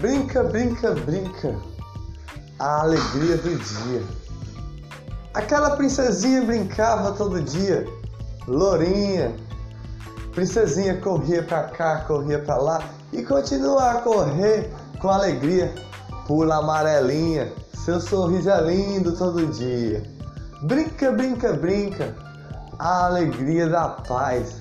Brinca, brinca, brinca. A alegria do dia. Aquela princesinha brincava todo dia. Lourinha. Princesinha corria pra cá, corria pra lá e continua a correr com alegria. Pula amarelinha, seu sorriso é lindo todo dia. Brinca, brinca, brinca. A alegria da paz.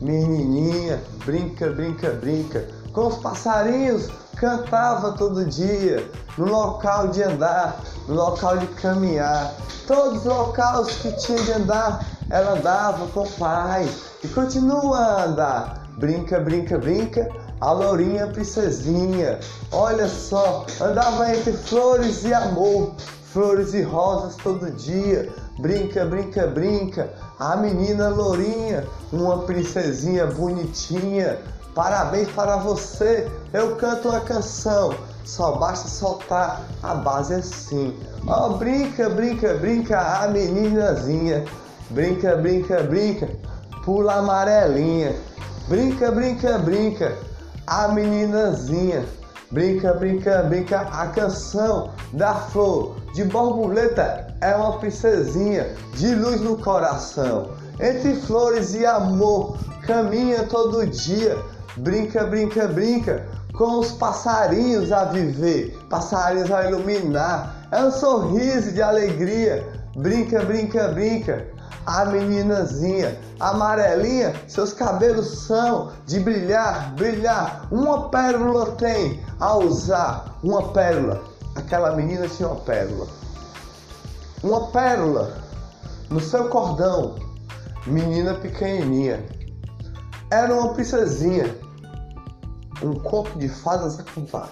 Menininha, brinca, brinca, brinca. Com os passarinhos cantava todo dia, no local de andar, no local de caminhar. Todos os locais que tinha de andar, ela andava com paz e continua a andar. Brinca, brinca, brinca, a lourinha princesinha. Olha só, andava entre flores e amor, flores e rosas todo dia. Brinca, brinca, brinca, a menina lourinha, uma princesinha bonitinha. Parabéns para você, eu canto uma canção. Só basta soltar, a base assim. Ó, oh, brinca, brinca, brinca, a meninazinha. Brinca, brinca, brinca, pula amarelinha. Brinca, brinca, brinca, a meninazinha. Brinca, brinca, brinca, a canção da flor de borboleta é uma princesinha de luz no coração. Entre flores e amor, caminha todo dia Brinca, brinca, brinca com os passarinhos a viver, passarinhos a iluminar. É um sorriso de alegria. Brinca, brinca, brinca. A meninazinha amarelinha, seus cabelos são de brilhar, brilhar. Uma pérola tem a usar, uma pérola. Aquela menina tinha uma pérola. Uma pérola no seu cordão, menina pequenininha. Era uma princesinha um conto de fadas a cantar.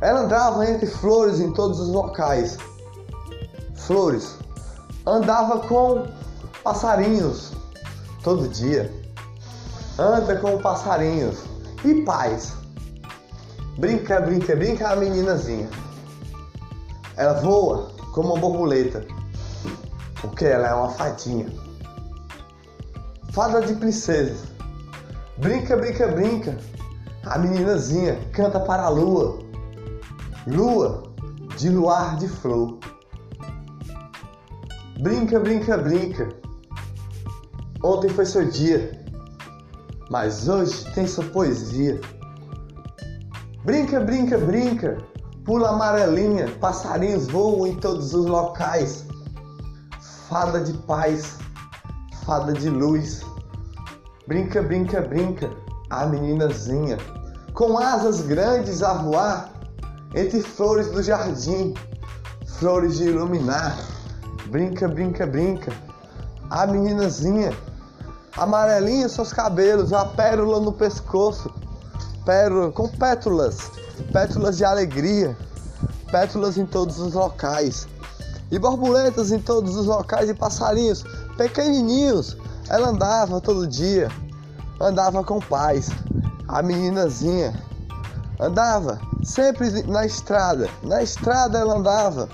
Ela andava entre flores em todos os locais. Flores. Andava com passarinhos todo dia. Anda com passarinhos. E paz. Brinca, brinca, brinca a meninazinha. Ela voa como uma borboleta. Porque ela é uma fadinha. Fada de princesas Brinca, brinca, brinca. A meninazinha canta para a lua. Lua de luar de flor. Brinca, brinca, brinca. Ontem foi seu dia, mas hoje tem sua poesia. Brinca, brinca, brinca. Pula amarelinha, passarinhos voam em todos os locais. Fada de paz, fada de luz Brinca, brinca, brinca, a meninazinha, com asas grandes a voar, entre flores do jardim, flores de iluminar. Brinca, brinca, brinca, a meninazinha, amarelinha seus cabelos, a pérola no pescoço, pérola com pétalas, pétalas de alegria, pétalas em todos os locais, e borboletas em todos os locais e passarinhos pequenininhos ela andava todo dia, andava com paz. A meninazinha andava sempre na estrada. Na estrada ela andava,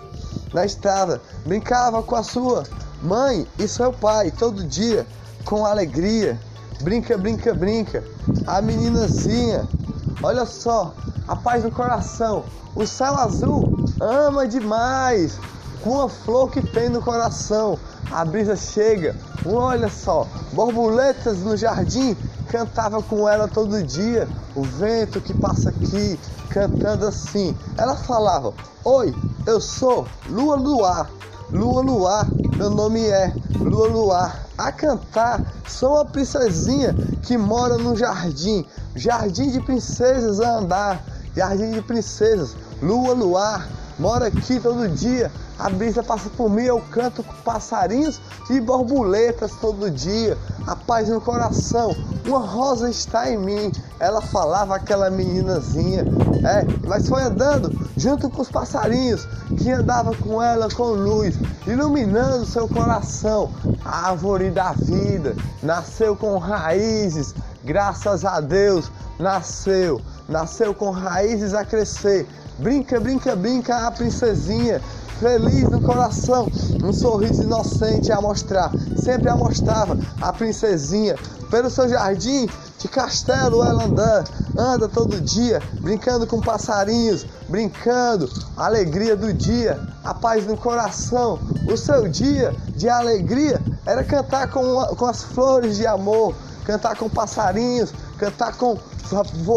na estrada, brincava com a sua mãe e seu pai todo dia com alegria. Brinca, brinca, brinca. A meninazinha, olha só, a paz no coração. O céu azul ama demais com a flor que tem no coração. A brisa chega, olha só, borboletas no jardim, cantava com ela todo dia. O vento que passa aqui, cantando assim. Ela falava: Oi, eu sou Lua Luar. Lua Luar, meu nome é Lua Luar. A cantar, sou uma princesinha que mora no jardim, jardim de princesas a andar, jardim de princesas, Lua Luar, mora aqui todo dia a brisa passa por mim, eu canto com passarinhos e borboletas todo dia. A paz no coração, uma rosa está em mim. Ela falava aquela meninazinha, é, mas foi andando junto com os passarinhos que andava com ela com luz, iluminando seu coração. A árvore da vida nasceu com raízes, graças a Deus, nasceu, nasceu com raízes a crescer. Brinca, brinca, brinca, a princesinha feliz no coração, um sorriso inocente a mostrar. Sempre a mostrava a princesinha pelo seu jardim, de castelo ela anda, anda todo dia, brincando com passarinhos, brincando, alegria do dia, a paz no coração. O seu dia de alegria era cantar com, com as flores de amor, cantar com passarinhos, cantar com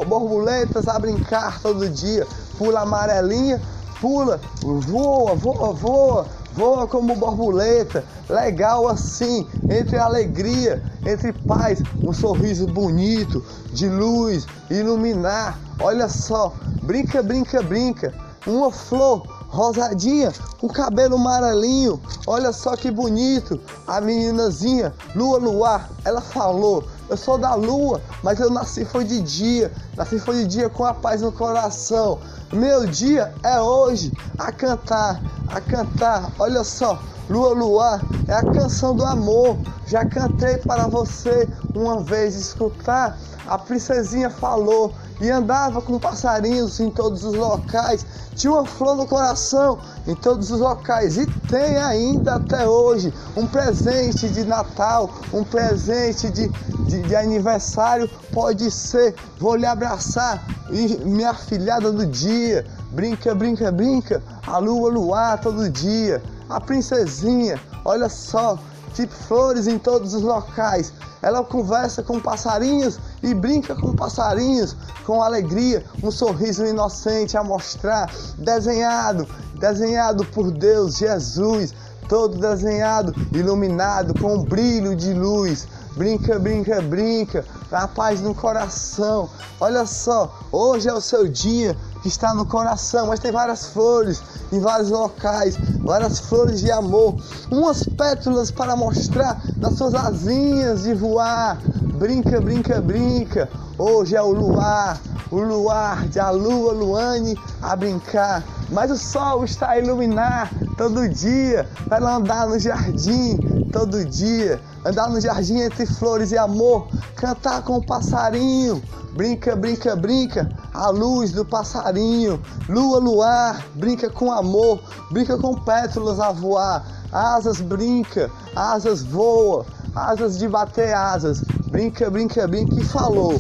borboletas a brincar todo dia, pula amarelinha, pula, voa, voa, voa, voa como borboleta, legal assim, entre alegria, entre paz, um sorriso bonito, de luz, iluminar. Olha só, brinca, brinca, brinca, uma flor rosadinha, com cabelo amarelinho. Olha só que bonito. A meninazinha, lua luar, ela falou: Eu sou da lua, mas eu nasci foi de dia. Nasci foi de dia com a paz no coração. Meu dia é hoje a cantar, a cantar. Olha só, Lua Luar é a canção do amor. Já cantei para você uma vez escutar. A princesinha falou e andava com passarinhos em todos os locais. Tinha uma flor no coração em todos os locais e tem ainda até hoje um presente de Natal, um presente de, de, de aniversário. Pode ser, vou lhe abraçar, e minha filhada do dia. Brinca, brinca, brinca, a lua, luar todo dia a princesinha, olha só, tipo flores em todos os locais. Ela conversa com passarinhos e brinca com passarinhos com alegria, um sorriso inocente a mostrar, desenhado, desenhado por Deus, Jesus, todo desenhado, iluminado com um brilho de luz. Brinca, brinca, brinca, a paz no coração. Olha só, hoje é o seu dia que está no coração, mas tem várias flores em vários locais, várias flores de amor, umas pétalas para mostrar nas suas asinhas de voar. Brinca, brinca, brinca. Hoje é o luar, o luar de a lua Luane a brincar. Mas o sol está a iluminar todo dia. Vai andar no jardim todo dia. Andar no jardim entre flores e amor. Cantar com o passarinho. Brinca, brinca, brinca. A luz do passarinho. Lua, luar. Brinca com amor. Brinca com pétalas a voar. Asas brinca. Asas voa. Asas de bater asas. Brinca, brinca, brinca. E falou: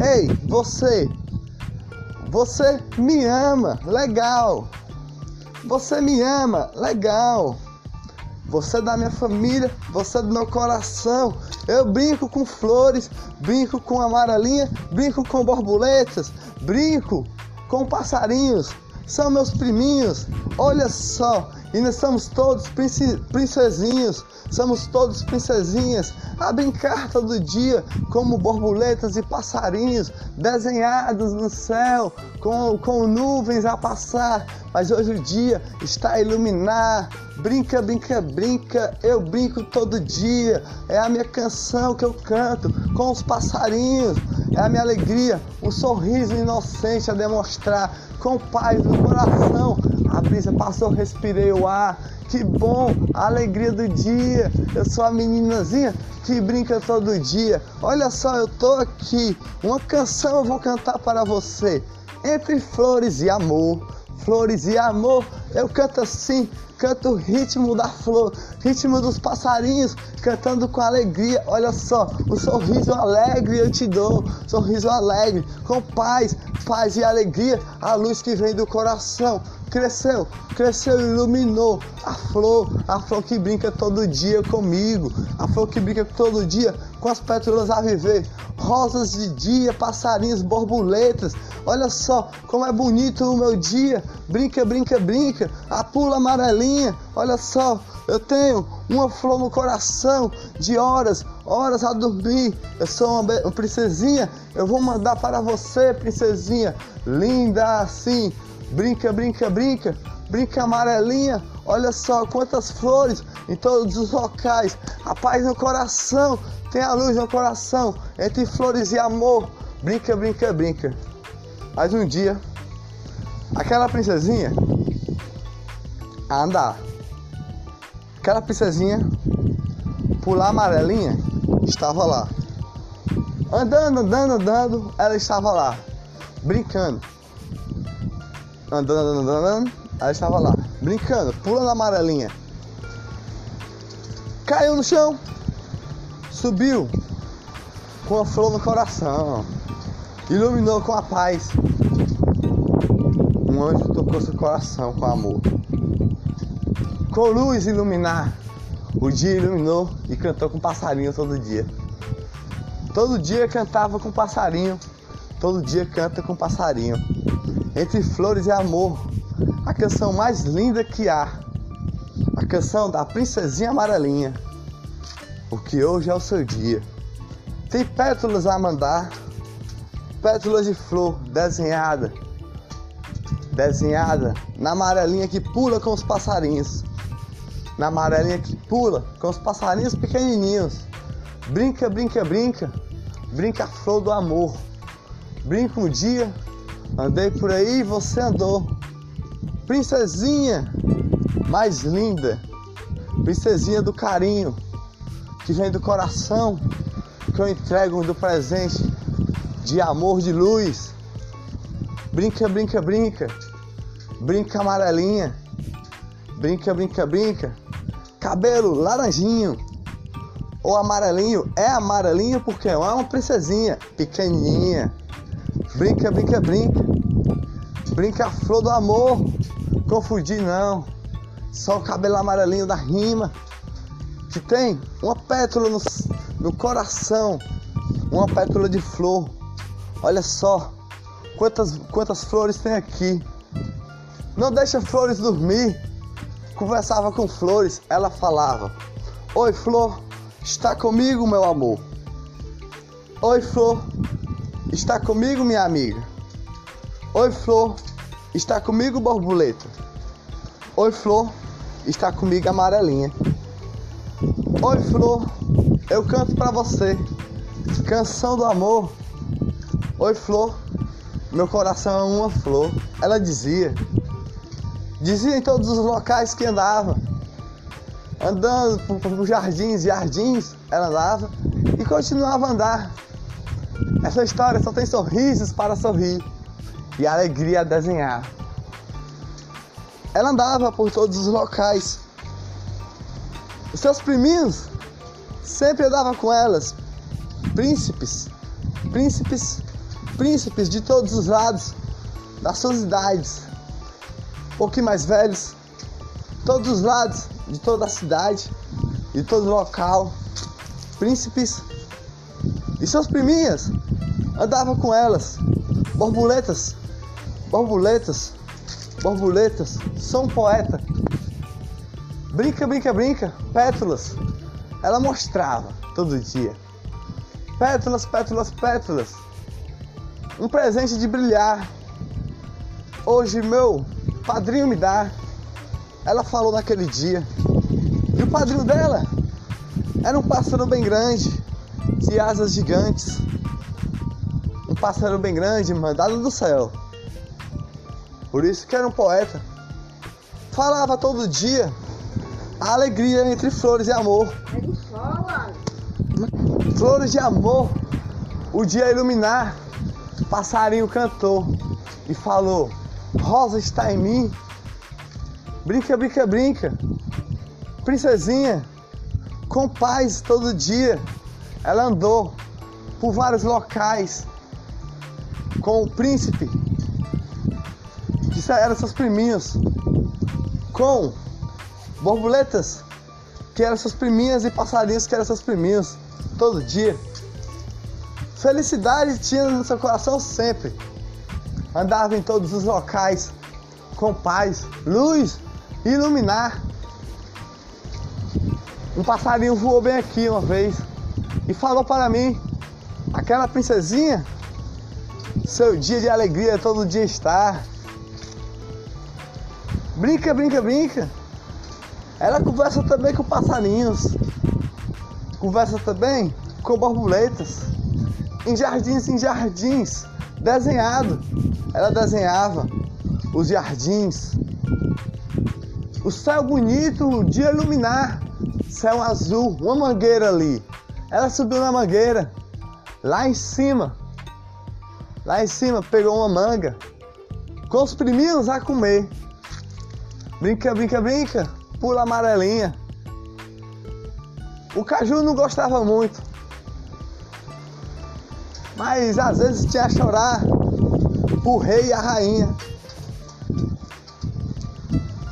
Ei, você. Você me ama. Legal. Você me ama. Legal. Você é da minha família, você é do meu coração. Eu brinco com flores, brinco com amarelinha, brinco com borboletas, brinco com passarinhos. São meus priminhos. Olha só, e nós somos todos princesinhos, somos todos princesinhas a brincar todo dia como borboletas e passarinhos desenhados no céu, com, com nuvens a passar. Mas hoje o dia está a iluminar. Brinca, brinca, brinca, eu brinco todo dia. É a minha canção que eu canto com os passarinhos. É a minha alegria, um sorriso inocente a demonstrar com paz no coração. Brisa passou, respirei o ar. Que bom, a alegria do dia. Eu sou a meninazinha que brinca todo dia. Olha só, eu tô aqui. Uma canção eu vou cantar para você. Entre flores e amor. Flores e amor, eu canto assim, canto o ritmo da flor, ritmo dos passarinhos, cantando com alegria. Olha só, um sorriso alegre eu te dou, sorriso alegre, com paz, paz e alegria, a luz que vem do coração cresceu, cresceu, iluminou a flor, a flor que brinca todo dia comigo, a flor que brinca todo dia com as pétalas a viver, rosas de dia, passarinhos, borboletas. Olha só como é bonito o meu dia. Brinca, brinca, brinca. A pula amarelinha. Olha só, eu tenho uma flor no coração de horas, horas a dormir. Eu sou uma princesinha. Eu vou mandar para você, princesinha, linda assim Brinca, brinca, brinca, brinca amarelinha. Olha só quantas flores em todos os locais. A paz no coração, tem a luz no coração. Entre flores e amor. Brinca, brinca, brinca. Mas um dia, aquela princesinha a andar. Aquela princesinha pular amarelinha estava lá. Andando, andando, andando, ela estava lá, brincando andando, andando, andando. Aí estava lá, brincando, pulando a amarelinha. Caiu no chão, subiu, com a flor no coração, iluminou com a paz. Um anjo tocou seu coração com amor. Com luz iluminar, o dia iluminou e cantou com passarinho todo dia. Todo dia cantava com passarinho, todo dia canta com passarinho. Entre flores e amor, a canção mais linda que há, a canção da princesinha amarelinha. Porque hoje é o seu dia. Tem pétalas a mandar, pétalas de flor desenhada, desenhada na amarelinha que pula com os passarinhos, na amarelinha que pula com os passarinhos pequenininhos. Brinca, brinca, brinca, brinca a flor do amor. Brinca um dia, andei por aí e você andou. Princesinha mais linda, princesinha do carinho, que vem do coração, que eu entrego do presente de amor, de luz. Brinca, brinca, brinca, brinca amarelinha, brinca, brinca, brinca, cabelo laranjinho ou amarelinho, é amarelinho porque é uma princesinha pequenininha. Brinca, brinca, brinca, brinca a flor do amor, confundir não, só o cabelo amarelinho da rima que tem uma pétala no, no coração, uma pétala de flor. Olha só quantas, quantas flores tem aqui. Não deixa flores dormir. Conversava com flores, ela falava: Oi, flor, está comigo, meu amor. Oi, flor, está comigo, minha amiga. Oi, flor, está comigo, borboleta. Oi, flor, está comigo, amarelinha. Oi, flor, eu canto para você. Canção do amor. Oi, flor, meu coração é uma flor. Ela dizia. Dizia em todos os locais que andava. Andando por, jardins e jardins, ela andava e continuava a andar. Essa história só tem sorrisos para sorrir e alegria a desenhar. Ela andava por todos os locais. Os seus priminhos sempre andavam com elas, príncipes, príncipes, príncipes de todos os lados, das suas idades, um pouquinho mais velhos, todos os lados de toda a cidade, de todo local, príncipes e suas priminhas andavam com elas, borboletas, borboletas, borboletas, sou um poeta. Brinca, brinca, brinca, pétalas. Ela mostrava todo dia. Pétalas, pétalas, pétalas. Um presente de brilhar. Hoje meu padrinho me dá. Ela falou naquele dia. E o padrinho dela era um pássaro bem grande, de asas gigantes. Pássaro bem grande, mandado do céu. Por isso que era um poeta. Falava todo dia a alegria entre flores e amor. Flores de amor. O dia iluminar, passarinho cantou e falou: Rosa está em mim. Brinca, brinca, brinca. Princesinha, com paz todo dia. Ela andou por vários locais com o príncipe, que eram seus priminhos, com borboletas, que eram suas priminhas, e passarinhos, que eram seus priminhos, todo dia. Felicidade tinha no seu coração sempre. Andava em todos os locais com paz, luz, iluminar. Um passarinho voou bem aqui uma vez e falou para mim: aquela princesinha, seu dia de alegria todo dia está. Brinca, brinca, brinca. Ela conversa também com passarinhos, conversa também com borboletas, em jardins, em jardins, desenhado. Ela desenhava os jardins, o céu bonito, o dia iluminar, céu azul, uma mangueira ali. Ela subiu na mangueira, lá em cima, lá em cima pegou uma manga, com os priminhos a comer. Brinca, brinca, brinca pula amarelinha. O Caju não gostava muito. Mas às vezes tinha a chorar o rei e a rainha.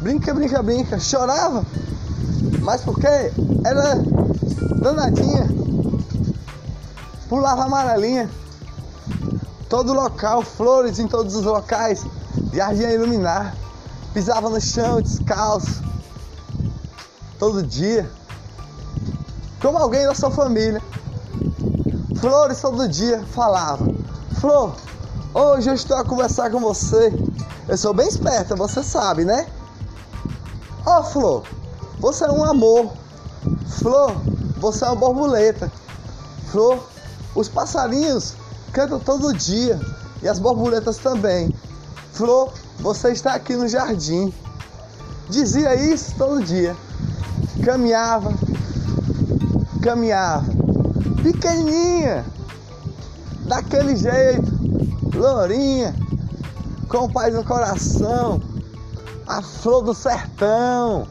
Brinca, brinca, brinca. Chorava. Mas porque era danadinha. Pulava amarelinha. Todo local, flores em todos os locais. Jardim a iluminar. Pisava no chão descalço. Todo dia. Como alguém da sua família. Flores todo dia falava. Flor, hoje eu estou a conversar com você. Eu sou bem esperta, você sabe, né? Ó oh, Flor, você é um amor. Flor, você é uma borboleta. Flor, os passarinhos cantam todo dia. E as borboletas também. Flor, você está aqui no jardim. Dizia isso todo dia. Caminhava, caminhava, pequenininha, daquele jeito, lourinha, com paz no coração. A flor do sertão,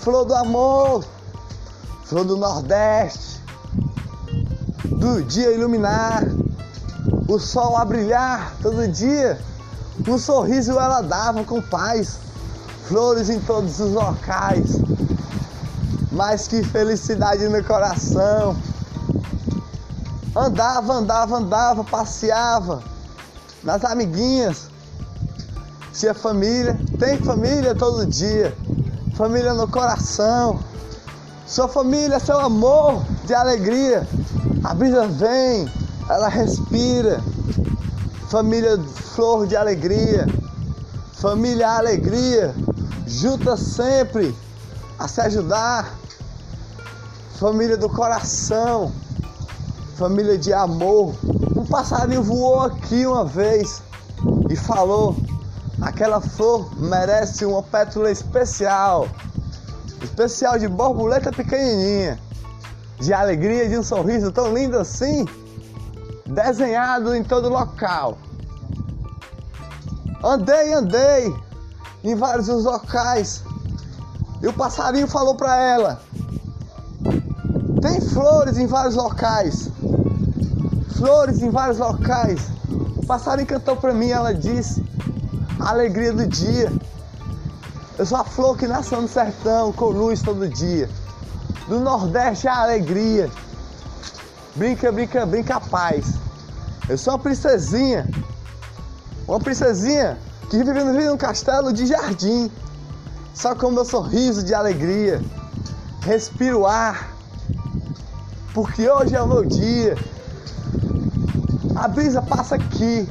flor do amor, flor do Nordeste, do dia iluminar, o sol a brilhar todo dia, um sorriso ela dava com paz, flores em todos os locais, mas que felicidade no coração. Andava, andava, andava, passeava nas amiguinhas, tinha família, tem família todo dia, família no coração. Sua família seu amor de alegria. A brisa vem, ela respira. Família flor de alegria. Família alegria. Junta sempre a se ajudar. Família do coração. Família de amor. Um passarinho voou aqui uma vez e falou: Aquela flor merece uma pétula especial, especial de borboleta pequenininha, de alegria, de um sorriso tão lindo assim, desenhado em todo local. Andei, andei em vários locais e o passarinho falou para ela: tem flores em vários locais, flores em vários locais. O passarinho cantou para mim, ela disse alegria do dia. Eu sou a flor que nasceu no sertão, com luz todo dia. Do Nordeste a alegria. Brinca, brinca, brinca a paz. Eu sou uma princesinha. Uma princesinha que vive no um castelo de jardim. Só com meu sorriso de alegria. Respiro ar. Porque hoje é o meu dia. A brisa passa aqui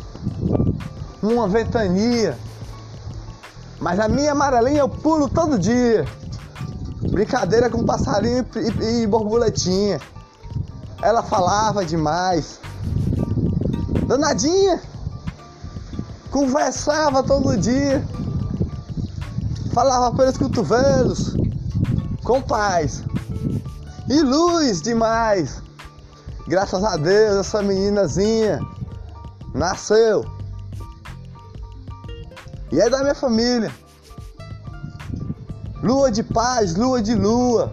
uma ventania. Mas a minha amarelinha eu pulo todo dia. Brincadeira com passarinho e, e, borboletinha. Ela falava demais. Danadinha. Conversava todo dia. Falava pelos cotovelos. Com paz. E luz demais. Graças a Deus, essa meninazinha nasceu. E é da minha família. Lua de paz, lua de lua.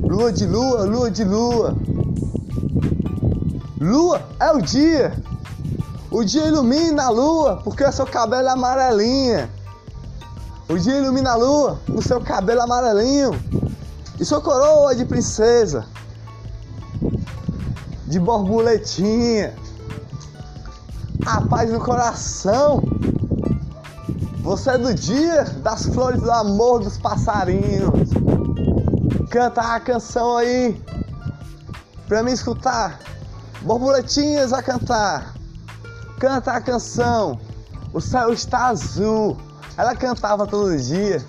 Lua de lua, lua de lua. Lua é o dia. O dia ilumina a lua, porque o seu cabelo é amarelinha. O dia ilumina a lua, o seu cabelo amarelinho. E sua coroa de princesa. De borboletinha. A paz no coração. Você é do dia das flores do amor dos passarinhos. Canta a canção aí pra me escutar. Borboletinhas a cantar. Canta a canção. O céu está azul. Ela cantava todo dia.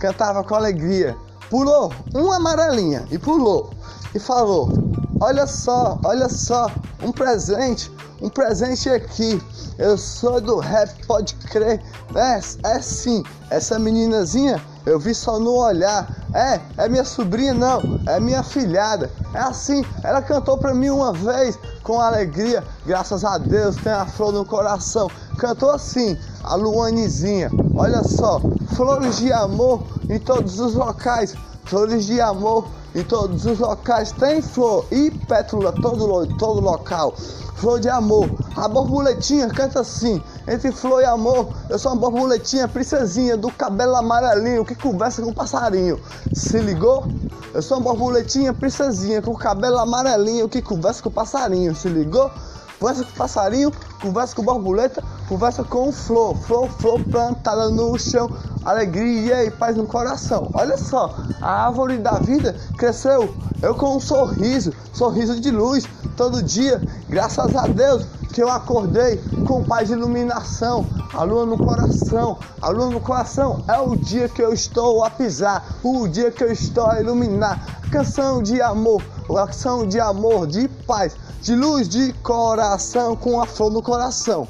Cantava com alegria. Pulou uma amarelinha e pulou e falou: Olha só, olha só, um presente, um presente aqui. Eu sou do rap, pode crer. É, é sim, essa meninazinha eu vi só no olhar. É, é minha sobrinha, não, é minha filhada. É assim, ela cantou pra mim uma vez com alegria, graças a Deus, tem a flor no coração. Cantou assim, a Luanezinha. Olha só, flores de amor em todos os locais, flores de amor Em todos os locais tem flor e pétula todo, todo local. Flor de amor. A borboletinha canta assim. Entre flor e amor, eu sou uma borboletinha, princesinha do cabelo amarelinho que conversa com o passarinho. Se ligou? Eu sou uma borboletinha, princesinha com cabelo amarelinho que conversa com o passarinho. Se ligou? Conversa com o passarinho, conversa com borboleta, conversa com flor, flor, flor plantada no chão, alegria e paz no coração. Olha só, a árvore da vida cresceu, eu com um sorriso, sorriso de luz, todo dia, graças a Deus que eu acordei com paz de iluminação, a lua no coração, a lua no coração. É o dia que eu estou a pisar, o dia que eu estou a iluminar, canção de amor, canção de amor, de paz, de luz de coração com a flor no coração.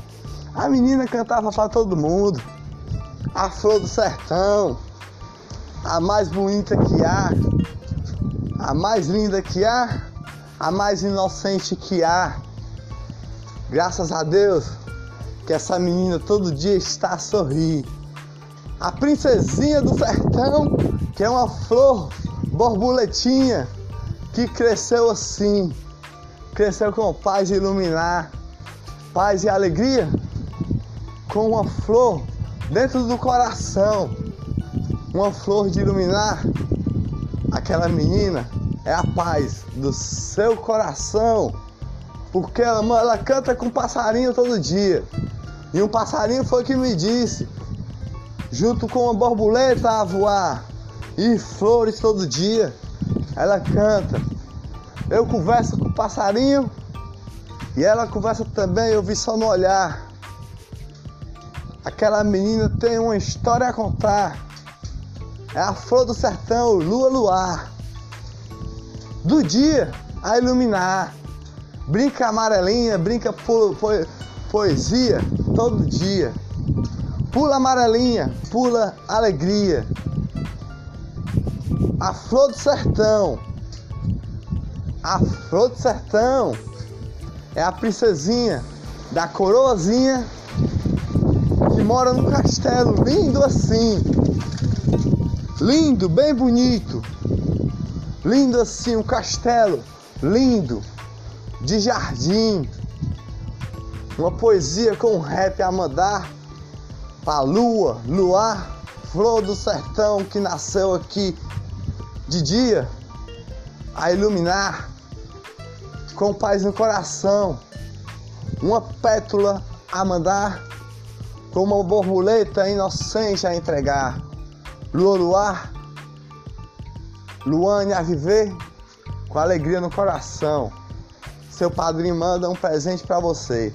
A menina cantava para todo mundo. A flor do sertão, a mais bonita que há, a mais linda que há, a mais inocente que há. Graças a Deus que essa menina todo dia está a sorrir. A princesinha do sertão, que é uma flor borboletinha que cresceu assim, cresceu com paz e iluminar, paz e alegria com uma flor dentro do coração, uma flor de iluminar aquela menina é a paz do seu coração, porque ela, ela canta com passarinho todo dia. E um passarinho foi que me disse, junto com uma borboleta a voar e flores todo dia, ela canta. Eu converso com o passarinho e ela conversa também, eu vi só no olhar. Aquela menina tem uma história a contar. É a flor do sertão, lua luar. Do dia a iluminar. Brinca amarelinha, brinca po po poesia todo dia. Pula amarelinha, pula alegria. A flor do sertão. A flor do sertão é a princesinha da coroazinha mora num castelo lindo assim. Lindo, bem bonito. Lindo assim, um castelo lindo, de jardim. Uma poesia com rap a mandar pra lua, luar, flor do sertão que nasceu aqui de dia a iluminar com paz no coração. Uma pétula a mandar como uma borboleta inocente a entregar. Lua luar, Luane a viver com alegria no coração. Seu padrinho manda um presente para você.